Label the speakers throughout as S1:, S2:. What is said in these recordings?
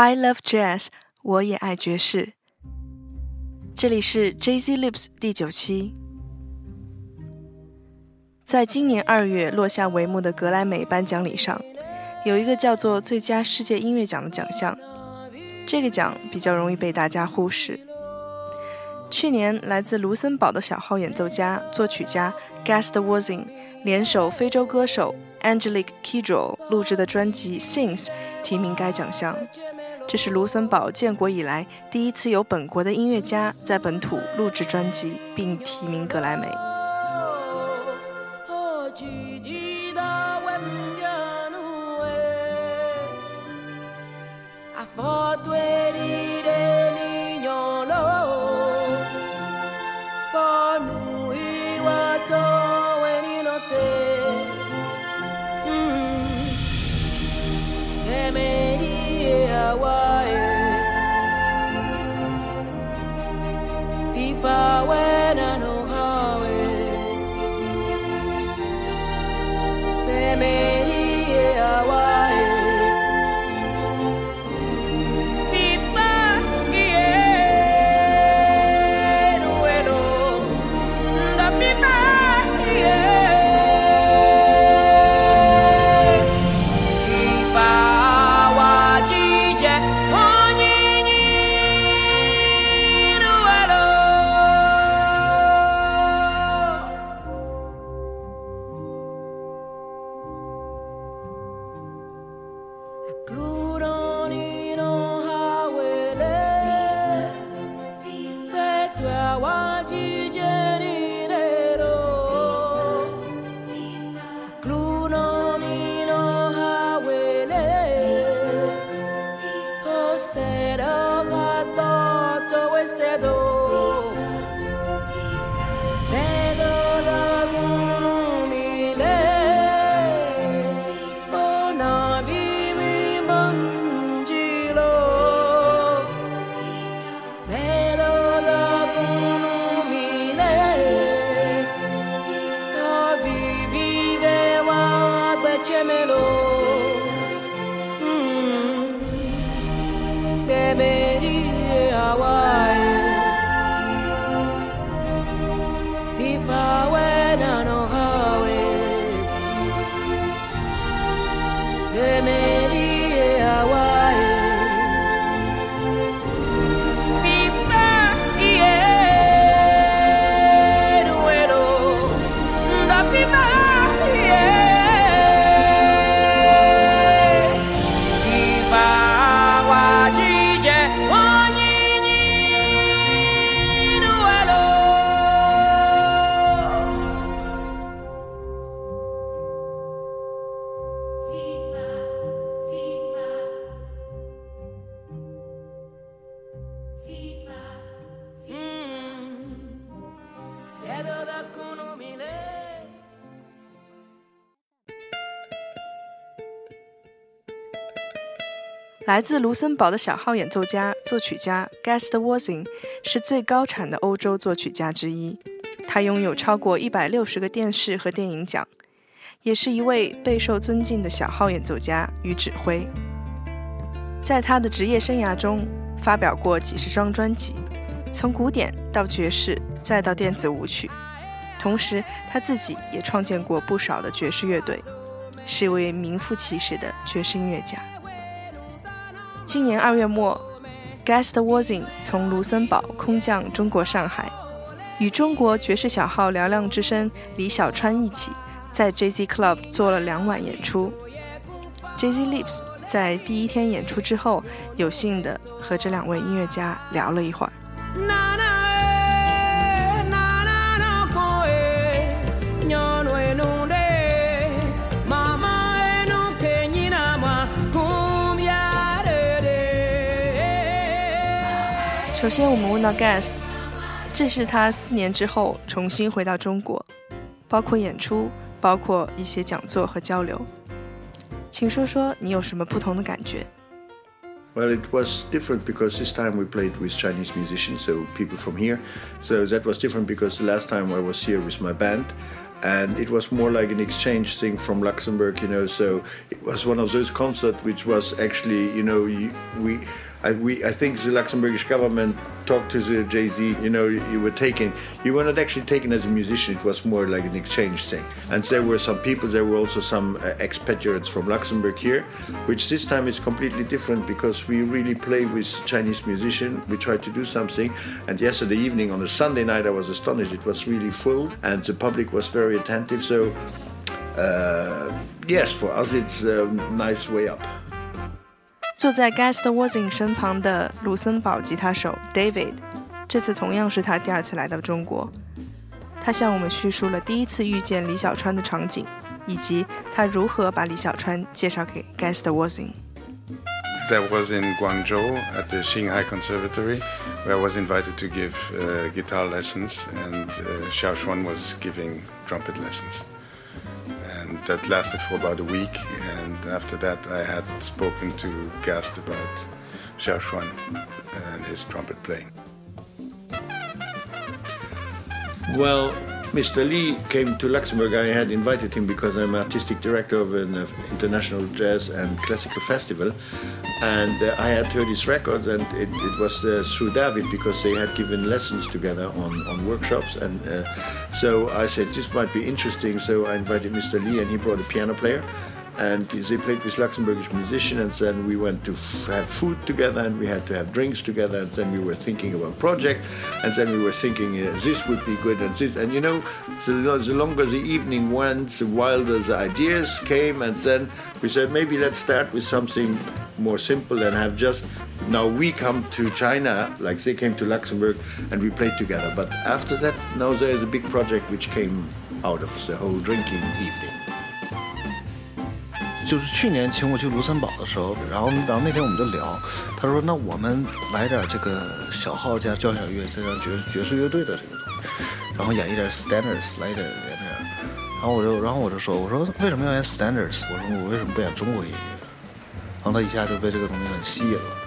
S1: I love jazz，我也爱爵士。这里是 Jay Z Lips 第九期。在今年二月落下帷幕的格莱美颁奖礼上，有一个叫做最佳世界音乐奖的奖项。这个奖比较容易被大家忽视。去年，来自卢森堡的小号演奏家、作曲家 Gast Wozin 联手非洲歌手 Angelique Kidjo 录制的专辑《Sings》提名该奖项。这是卢森堡建国以来第一次有本国的音乐家在本土录制专辑并提名格莱美。来自卢森堡的小号演奏家、作曲家 Gast Worsing 是最高产的欧洲作曲家之一。他拥有超过一百六十个电视和电影奖，也是一位备受尊敬的小号演奏家与指挥。在他的职业生涯中，发表过几十张专辑，从古典到爵士，再到电子舞曲。同时，他自己也创建过不少的爵士乐队，是一位名副其实的爵士音乐家。今年二月末，Gast Wozin 从卢森堡空降中国上海，与中国爵士小号嘹亮之声李小川一起，在 Jay Z Club 做了两晚演出。Jay Z Lips 在第一天演出之后，有幸的和这两位音乐家聊了一会儿。首先，我们问到 Guest，这是他四年之后重新回到中国，包括演出，包括一些讲座和交流，请说说你有什么不同的感觉？
S2: Well, it was different because this time we played with Chinese musicians, so people from here. So that was different because the last time I was here with my band. and it was more like an exchange thing from Luxembourg, you know. So it was one of those concerts which was actually, you know, we, I, we, I think the Luxembourgish government talked to the JZ. You know, you were taken, you were not actually taken as a musician. It was more like an exchange thing. And there were some people. There were also some uh, expatriates from Luxembourg here, which this time is completely different because we really play with Chinese musicians. We try to do something. And yesterday evening on a Sunday night, I was astonished. It was really full, and the public was very attentive. So. Uh, yes, for us it's a nice way up.
S3: 坐在 Guest Waltzing 身旁的卢森堡吉他手 David，这次同样是他第二次来到中国。他向我们叙述了第一次遇见李小川的场景，以及他如何把李小川介绍给 Guest Waltzing。
S4: That was in Guangzhou at the Shanghai Conservatory, where I was invited to give uh, guitar lessons, and uh, Xiao Xuan was giving trumpet lessons. And that lasted for about a week, and after that, I had spoken to Gast about Xiao Xuan and his trumpet playing.
S2: Well, Mr. Lee came to Luxembourg. I had invited him because I'm artistic director of an uh, international jazz and classical festival, and uh, I had heard his records, and it, it was uh, through David because they had given lessons together on, on workshops, and uh, so I said this might be interesting. So I invited Mr. Lee, and he brought a piano player, and they played with Luxembourgish musicians, and then we went to f- have food together, and we had to have drinks together, and then we were thinking about project, and then we were thinking uh, this would be good, and this, and you know, the, the longer the evening went, the wilder the ideas came, and then we said maybe let's start with something more simple and have just now we come to China, like they came to Luxembourg, and we played together. But after that, now there is a big project which came out of the whole drinking evening.
S5: 就是去年请我去卢森堡的时候，然后然后那天我们就聊，他说那我们来点这个小号加交响乐这样爵爵士乐队的这个东西，然后演一点 standards 来一点演点，然后我就然后我就说我说为什么要演 standards？我说我为什么不演中国音乐？然后他一下就被这个东西很吸引了。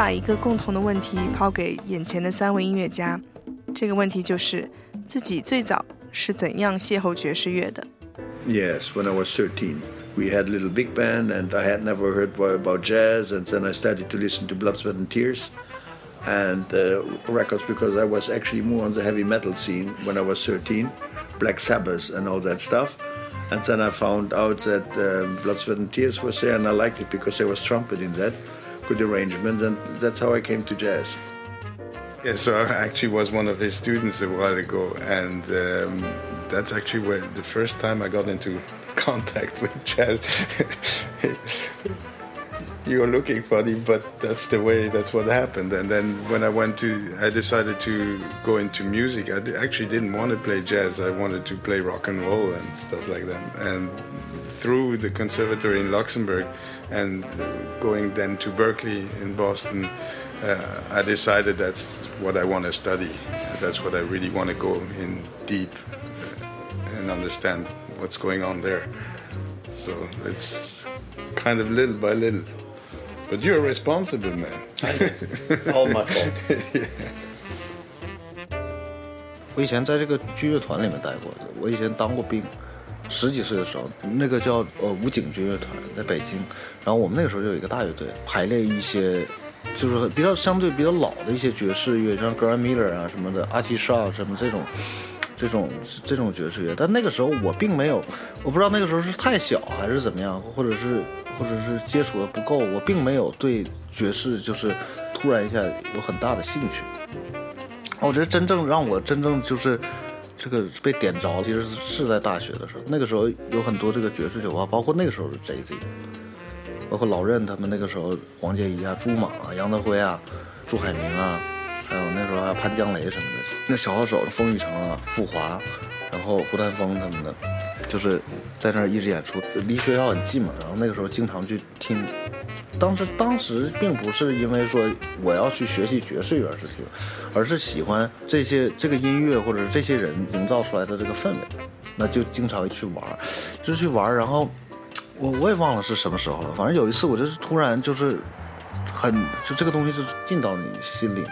S3: 把一个共同的问题抛给眼前的三位音乐家，这个问题就是自己最早是怎样邂逅爵士乐的。
S2: Yes, when I was 13. We had a little big band, and I had never heard about jazz, and then I started to listen to Blood, Sweat, and Tears and uh, records because I was actually more on the heavy metal scene when I was 13. Black Sabbath and all that stuff. And then I found out that um, Blood, Sweat and Tears was there, and I liked it because there was trumpet in that, good arrangement, and that's how I came to jazz.
S4: Yeah, so I actually was one of his students a while ago, and um, that's actually where the first time I got into contact with jazz. You're looking funny, but that's the way. That's what happened. And then when I went to, I decided to go into music. I actually didn't want to play jazz. I wanted to play rock and roll and stuff like that. And through the conservatory in Luxembourg, and going then to Berklee in Boston, uh, I decided that's what I want to study. That's what I really want to go in deep uh, and understand what's going on there. So it's kind of little by little. But you're a responsible man.
S6: All my fault. yeah.
S5: 我以前在这个剧乐团里面待过，我以前当过兵。十几岁的时候，那个叫呃武警军乐团在北京，然后我们那个时候就有一个大乐队，排练一些就是比较相对比较老的一些爵士乐，像 Grammyer 啊什么的，阿奇沙什么这种。这种这种爵士乐，但那个时候我并没有，我不知道那个时候是太小还是怎么样，或者是或者是接触的不够，我并没有对爵士就是突然一下有很大的兴趣。我觉得真正让我真正就是这个被点着，其实是在大学的时候。那个时候有很多这个爵士酒吧，包括那个时候的 JZ，包括老任他们那个时候，黄洁仪啊、朱马啊、杨德辉啊、朱海明啊。还有那时候还有潘江雷什么的，那小号手风雨城啊、富华，然后胡丹峰他们的，就是在那儿一直演出，离学校很近嘛。然后那个时候经常去听，当时当时并不是因为说我要去学习爵士乐而听，而是喜欢这些这个音乐或者是这些人营造出来的这个氛围，那就经常去玩，就去玩。然后我我也忘了是什么时候了，反正有一次我就是突然就是很就这个东西就进到你心里面。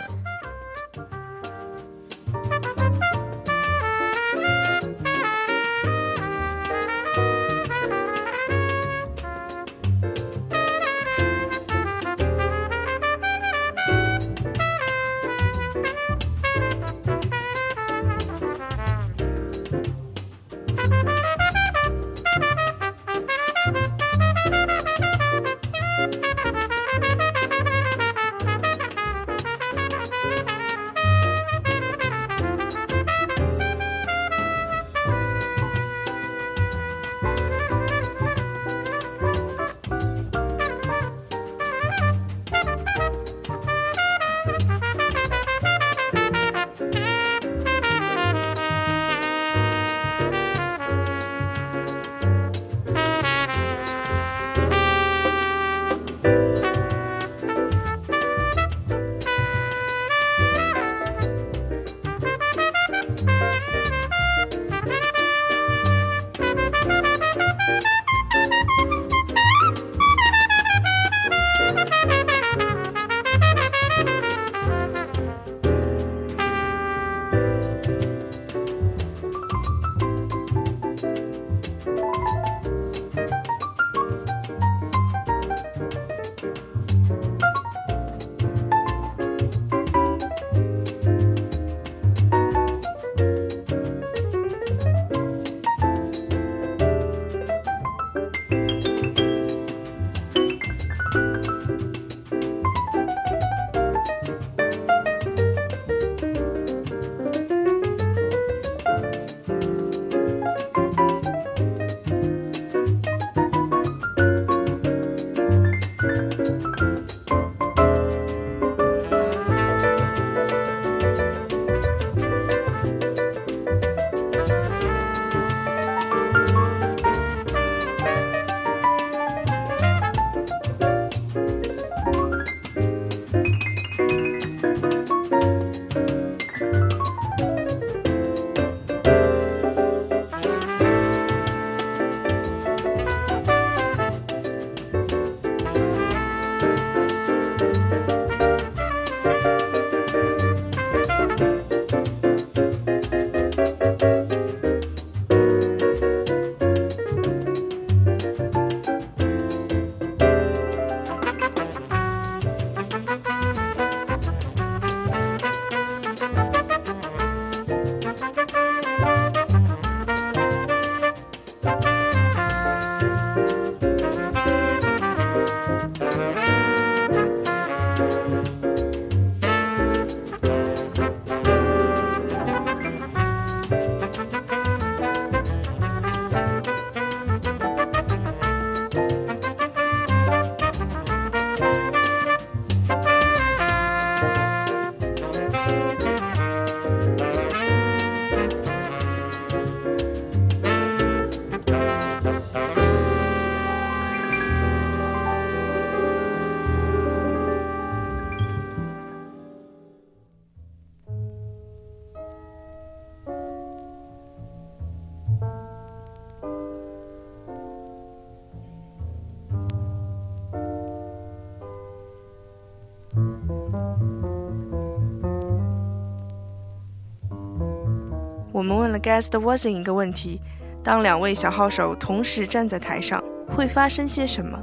S3: 问了 Guest Waltzing 一个问题：当两位小号手同时站在台上，会发生些什么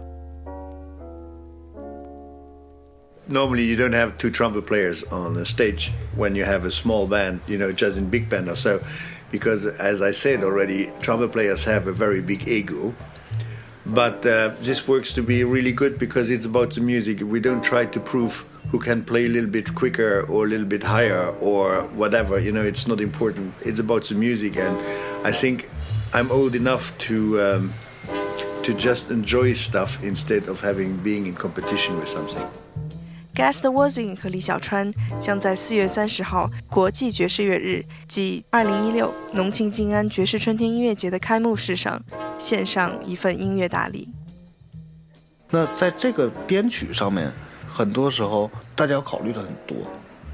S2: ？Normally, you don't have two trumpet players on the stage when you have a small band, you know, just in big band or so, because as I said already, trumpet players have a very big ego. But uh, this works to be really good because it's about the music. We don't try to prove who can play a little bit quicker or a little bit higher or whatever. You know, it's not important. It's about the music, and I think I'm old enough to um, to just enjoy stuff instead of having being in competition with something.
S3: G a s t Wozin 和李小川将在四月三十号国际爵士乐日即二零一六农庆静安爵士春天音乐节的开幕式上献上一份音乐大礼。
S5: 那在这个编曲上面，很多时候大家要考虑的很多，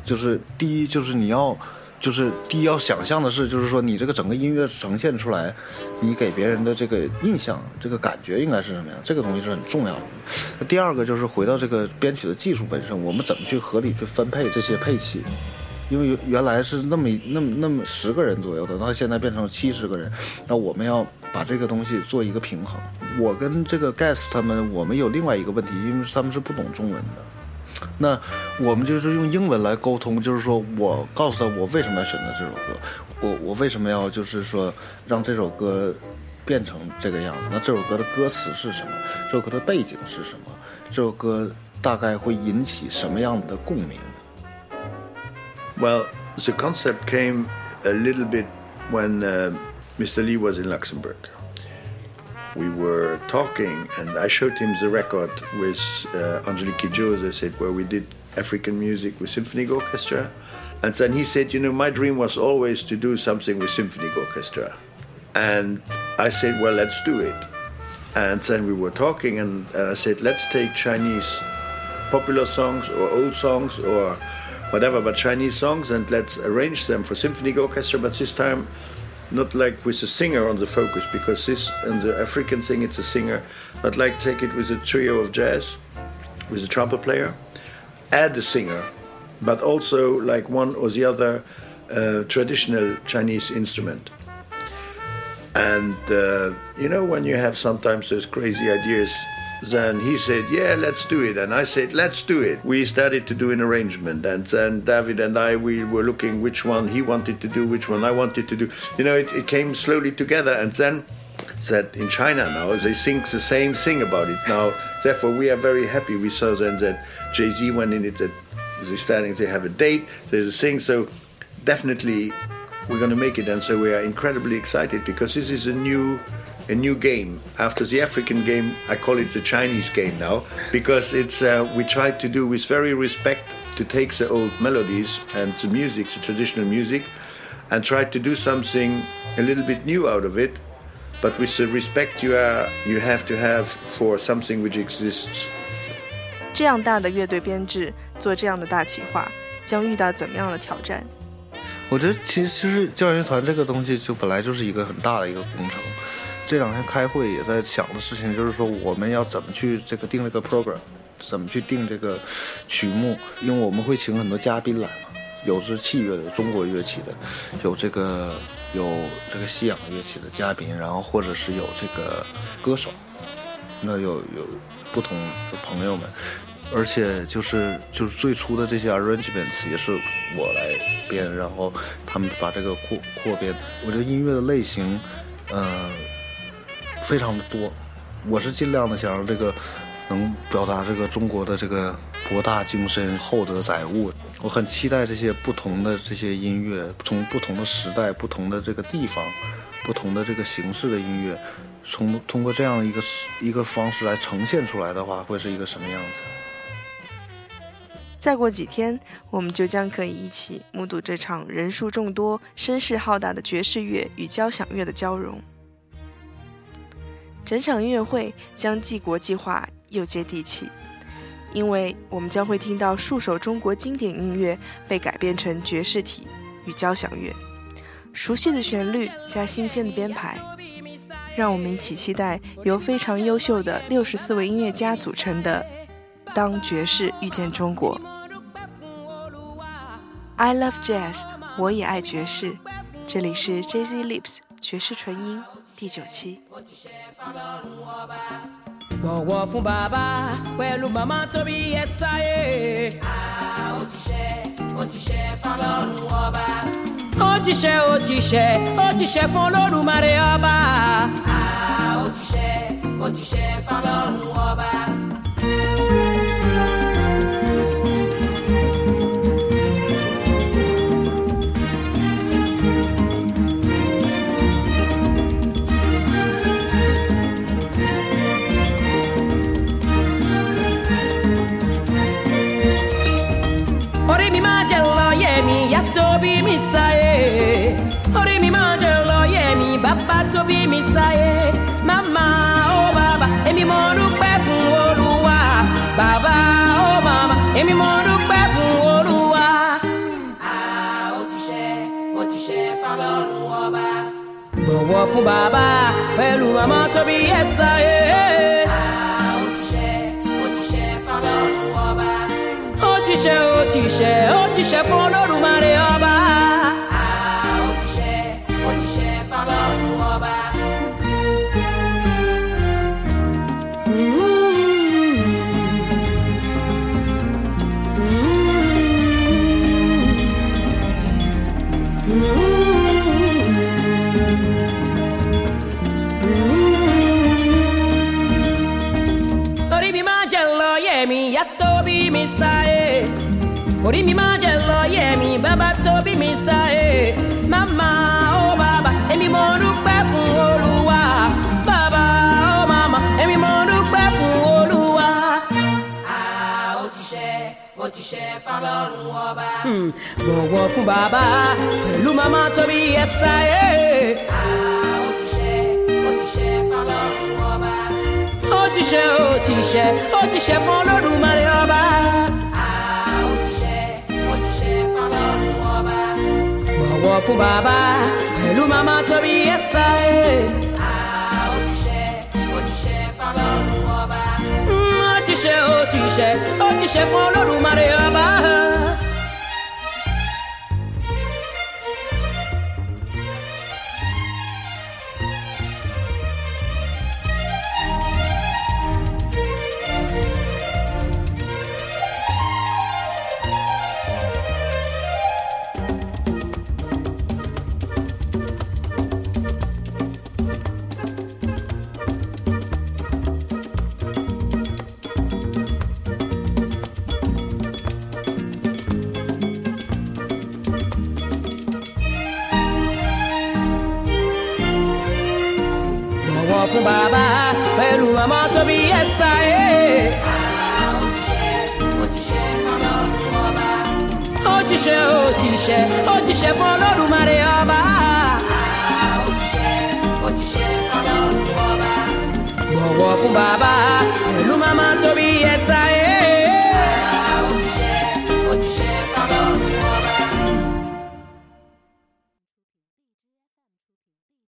S5: 就是第一就是你要，就是第一要想象的是，就是说你这个整个音乐呈现出来，你给别人的这个印象、这个感觉应该是什么样，这个东西是很重要的。第二个就是回到这个编曲的技术本身，我们怎么去合理去分配这些配器。因为原来是那么那么那么十个人左右的，那现在变成七十个人，那我们要把这个东西做一个平衡。我跟这个 Guess 他们，我们有另外一个问题，因为他们是不懂中文的，那我们就是用英文来沟通，就是说我告诉他我为什么要选择这首歌，我我为什么要就是说让这首歌变成这个样子？那这首歌的歌词是什么？这首歌的背景是什么？这首歌大概会引起什么样的共鸣？
S2: Well, the concept came a little bit when uh, Mr. Lee was in Luxembourg. We were talking, and I showed him the record with uh, Angelique Kidjo, they said, where we did African music with symphonic orchestra. And then he said, You know, my dream was always to do something with symphonic orchestra. And I said, Well, let's do it. And then we were talking, and, and I said, Let's take Chinese popular songs or old songs or whatever, but Chinese songs, and let's arrange them for symphonic orchestra. But this time, not like with a singer on the focus, because this and the African thing, it's a singer. But like take it with a trio of jazz, with a trumpet player, add the singer, but also like one or the other uh, traditional Chinese instrument. And uh, you know, when you have sometimes those crazy ideas, then he said, Yeah, let's do it. And I said, Let's do it. We started to do an arrangement. And then David and I, we were looking which one he wanted to do, which one I wanted to do. You know, it, it came slowly together. And then that in China now, they think the same thing about it. Now, therefore, we are very happy. We saw then that JZ went in it, that they're starting, they have a date, there's a thing. So definitely we're going to make it. And so we are incredibly excited because this is a new a new game after the African game. I call it the Chinese game now because it's uh, we tried to do with very respect to take the old melodies and the music, the traditional music, and try to do something a little bit new out of it, but with the respect you are you have to have for something which exists.
S3: 这样大的乐队编制做这样的大企划，将遇到怎么样的挑战？
S5: 我觉得其实其实教研乐团这个东西就本来就是一个很大的一个工程。 这两天开会也在想的事情，就是说我们要怎么去这个定这个 program，怎么去定这个曲目，因为我们会请很多嘉宾来嘛，有是器乐的，中国乐器的，有这个有这个西洋乐器的嘉宾，然后或者是有这个歌手，那有有不同的朋友们，而且就是就是最初的这些 arrangements 也是我来编，然后他们把这个扩扩编，我觉得音乐的类型，呃。非常的多，我是尽量的想让这个能表达这个中国的这个博大精深、厚德载物。我很期待这些不同的这些音乐，从不同的时代、不同的这个地方、不同的这个形式的音乐，从通过这样一个一个方式来呈现出来的话，会是一个什么样子？
S3: 再过几天，我们就将可以一起目睹这场人数众多、声势浩大的爵士乐与交响乐的交融。整场音乐会将既国际化又接地气，因为我们将会听到数首中国经典音乐被改编成爵士体与交响乐，熟悉的旋律加新鲜的编排，让我们一起期待由非常优秀的六十四位音乐家组成的《当爵士遇见中国》。I love jazz，我也爱爵士。这里是 Jazz Lips 爵士纯音第九期。
S1: bọ̀wọ̀ fún bàbá pẹ̀lú màmá tóbi ẹ sáyé.
S7: ó ti ṣe ó ti ṣe fọlọ́run ọba.
S1: ó ti ṣe ó ti ṣe ó ti ṣe fún olódùmarè ọba.
S7: ó ti ṣe ó ti ṣe fọlọ́run ọba.
S1: Sáyé. màmá ó bàbá èmi mo dúpẹ́ fún olúwa. bàbá ó màmá èmi mo dúpẹ́ fún olúwa.
S7: ó ti ṣe ó ti ṣe fọlọ́run ọba.
S1: bọ̀wọ̀ fún bàbá pẹ̀lú màmá tó bí ẹ sáyé.
S7: ọba.
S1: ó ti ṣe ó ti ṣe ó ti ṣe fún olódùmarè ọba.
S7: Fọlọ́run ọba.
S1: Bọ̀wọ̀ fún bàbá pẹ̀lú màmá tó bí ẹ
S7: ó ti ṣe ó ti ṣe fọlọ́run ọba.
S1: ó ti ṣe ó ti ṣe ó ọba.
S7: ọba.
S1: fún bàbá pẹ̀lú màmá tó bí ẹ
S7: ṣe ó ti ṣe
S1: ó ti ṣe fún olódùmarè ọba. Ṣe ó ti ṣe ó ti ṣe fún olódùmarè ọba.
S7: ó ti ṣe ó ti ṣe fọlọ́run ọba.
S1: bọ̀wọ̀ fún bàbá pẹ̀lú màmá tó bí ẹ sáyé.